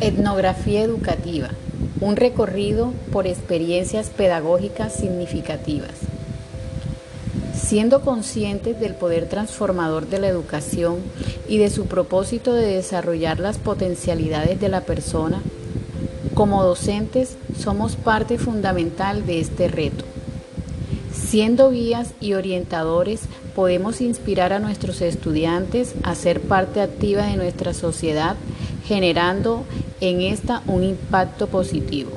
Etnografía educativa, un recorrido por experiencias pedagógicas significativas. Siendo conscientes del poder transformador de la educación y de su propósito de desarrollar las potencialidades de la persona, como docentes somos parte fundamental de este reto. Siendo guías y orientadores, podemos inspirar a nuestros estudiantes a ser parte activa de nuestra sociedad, generando en esta un impacto positivo.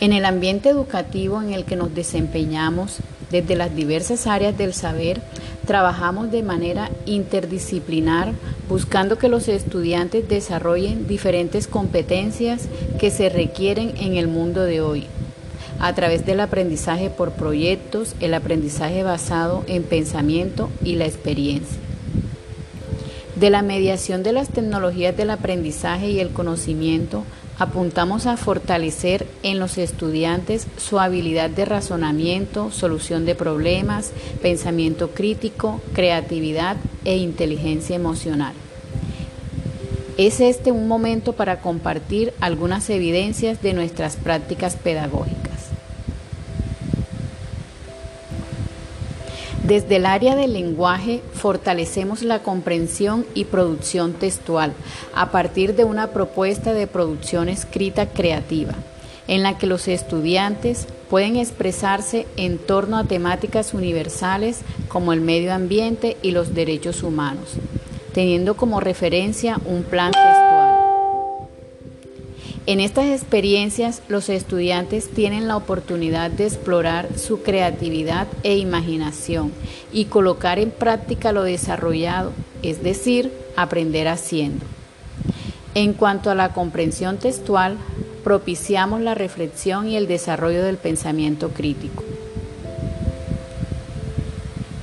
En el ambiente educativo en el que nos desempeñamos, desde las diversas áreas del saber, trabajamos de manera interdisciplinar buscando que los estudiantes desarrollen diferentes competencias que se requieren en el mundo de hoy a través del aprendizaje por proyectos, el aprendizaje basado en pensamiento y la experiencia. De la mediación de las tecnologías del aprendizaje y el conocimiento, apuntamos a fortalecer en los estudiantes su habilidad de razonamiento, solución de problemas, pensamiento crítico, creatividad e inteligencia emocional. Es este un momento para compartir algunas evidencias de nuestras prácticas pedagógicas. Desde el área del lenguaje fortalecemos la comprensión y producción textual a partir de una propuesta de producción escrita creativa, en la que los estudiantes pueden expresarse en torno a temáticas universales como el medio ambiente y los derechos humanos, teniendo como referencia un plan textual en estas experiencias los estudiantes tienen la oportunidad de explorar su creatividad e imaginación y colocar en práctica lo desarrollado, es decir, aprender haciendo. En cuanto a la comprensión textual, propiciamos la reflexión y el desarrollo del pensamiento crítico.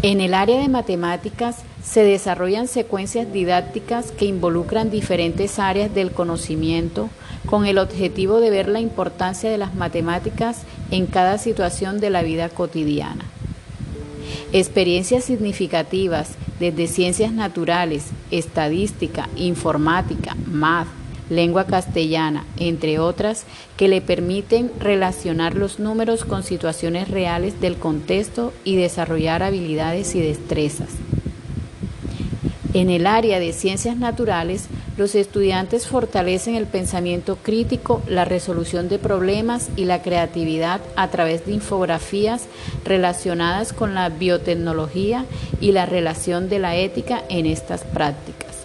En el área de matemáticas se desarrollan secuencias didácticas que involucran diferentes áreas del conocimiento con el objetivo de ver la importancia de las matemáticas en cada situación de la vida cotidiana. Experiencias significativas desde ciencias naturales, estadística, informática, math, lengua castellana, entre otras, que le permiten relacionar los números con situaciones reales del contexto y desarrollar habilidades y destrezas. En el área de ciencias naturales, los estudiantes fortalecen el pensamiento crítico, la resolución de problemas y la creatividad a través de infografías relacionadas con la biotecnología y la relación de la ética en estas prácticas.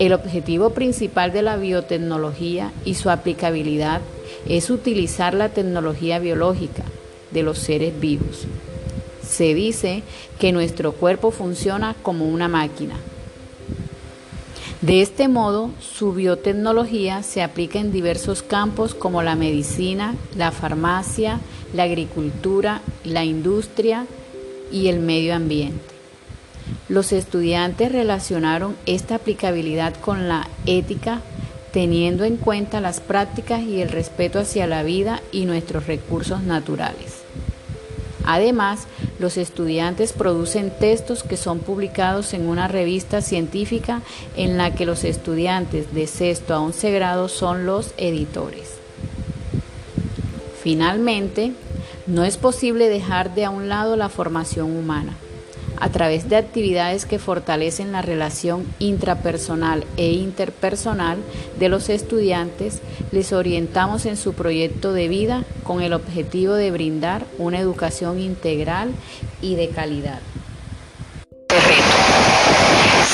El objetivo principal de la biotecnología y su aplicabilidad es utilizar la tecnología biológica de los seres vivos. Se dice que nuestro cuerpo funciona como una máquina. De este modo, su biotecnología se aplica en diversos campos como la medicina, la farmacia, la agricultura, la industria y el medio ambiente. Los estudiantes relacionaron esta aplicabilidad con la ética teniendo en cuenta las prácticas y el respeto hacia la vida y nuestros recursos naturales. Además, los estudiantes producen textos que son publicados en una revista científica en la que los estudiantes de sexto a once grado son los editores. Finalmente, no es posible dejar de a un lado la formación humana a través de actividades que fortalecen la relación intrapersonal e interpersonal de los estudiantes, les orientamos en su proyecto de vida con el objetivo de brindar una educación integral y de calidad.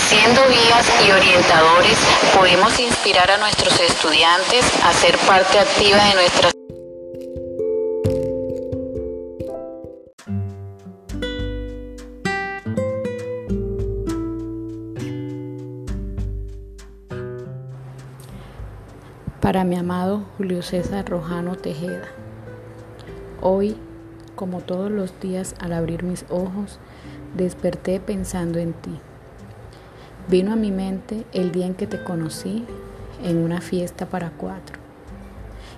Siendo guías y orientadores, podemos inspirar a nuestros estudiantes a ser parte activa de nuestras Para mi amado Julio César Rojano Tejeda, hoy, como todos los días al abrir mis ojos, desperté pensando en ti. Vino a mi mente el día en que te conocí en una fiesta para cuatro,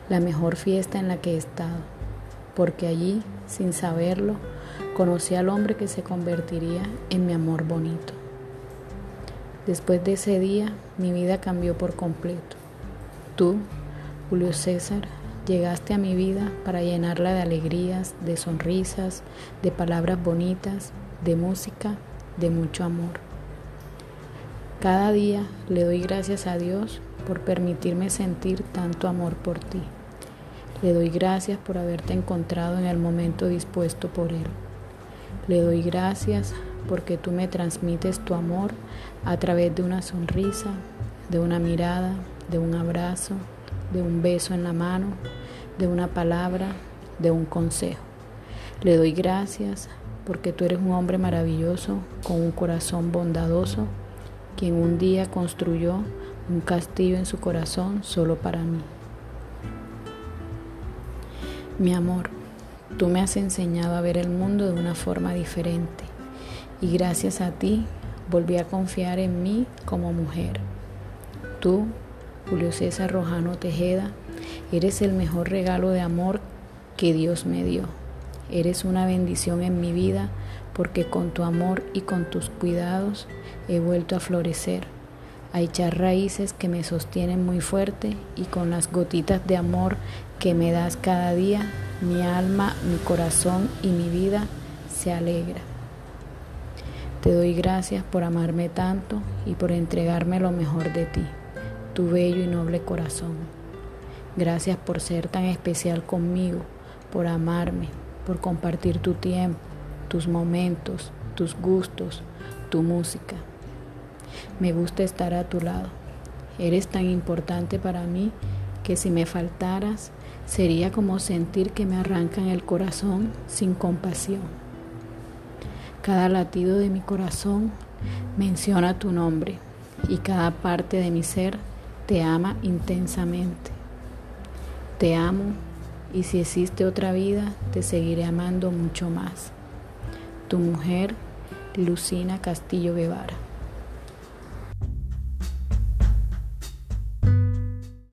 la mejor fiesta en la que he estado, porque allí, sin saberlo, conocí al hombre que se convertiría en mi amor bonito. Después de ese día, mi vida cambió por completo. Tú, Julio César, llegaste a mi vida para llenarla de alegrías, de sonrisas, de palabras bonitas, de música, de mucho amor. Cada día le doy gracias a Dios por permitirme sentir tanto amor por ti. Le doy gracias por haberte encontrado en el momento dispuesto por Él. Le doy gracias porque tú me transmites tu amor a través de una sonrisa, de una mirada, de un abrazo, de un beso en la mano, de una palabra, de un consejo. Le doy gracias porque tú eres un hombre maravilloso con un corazón bondadoso, quien un día construyó un castillo en su corazón solo para mí. Mi amor, tú me has enseñado a ver el mundo de una forma diferente y gracias a ti volví a confiar en mí como mujer. Tú, Julio César Rojano Tejeda, eres el mejor regalo de amor que Dios me dio. Eres una bendición en mi vida porque con tu amor y con tus cuidados he vuelto a florecer, a echar raíces que me sostienen muy fuerte y con las gotitas de amor que me das cada día, mi alma, mi corazón y mi vida se alegra. Te doy gracias por amarme tanto y por entregarme lo mejor de ti, tu bello y noble corazón. Gracias por ser tan especial conmigo, por amarme, por compartir tu tiempo, tus momentos, tus gustos, tu música. Me gusta estar a tu lado. Eres tan importante para mí que si me faltaras sería como sentir que me arrancan el corazón sin compasión. Cada latido de mi corazón menciona tu nombre y cada parte de mi ser te ama intensamente. Te amo y si existe otra vida, te seguiré amando mucho más. Tu mujer, Lucina Castillo Guevara.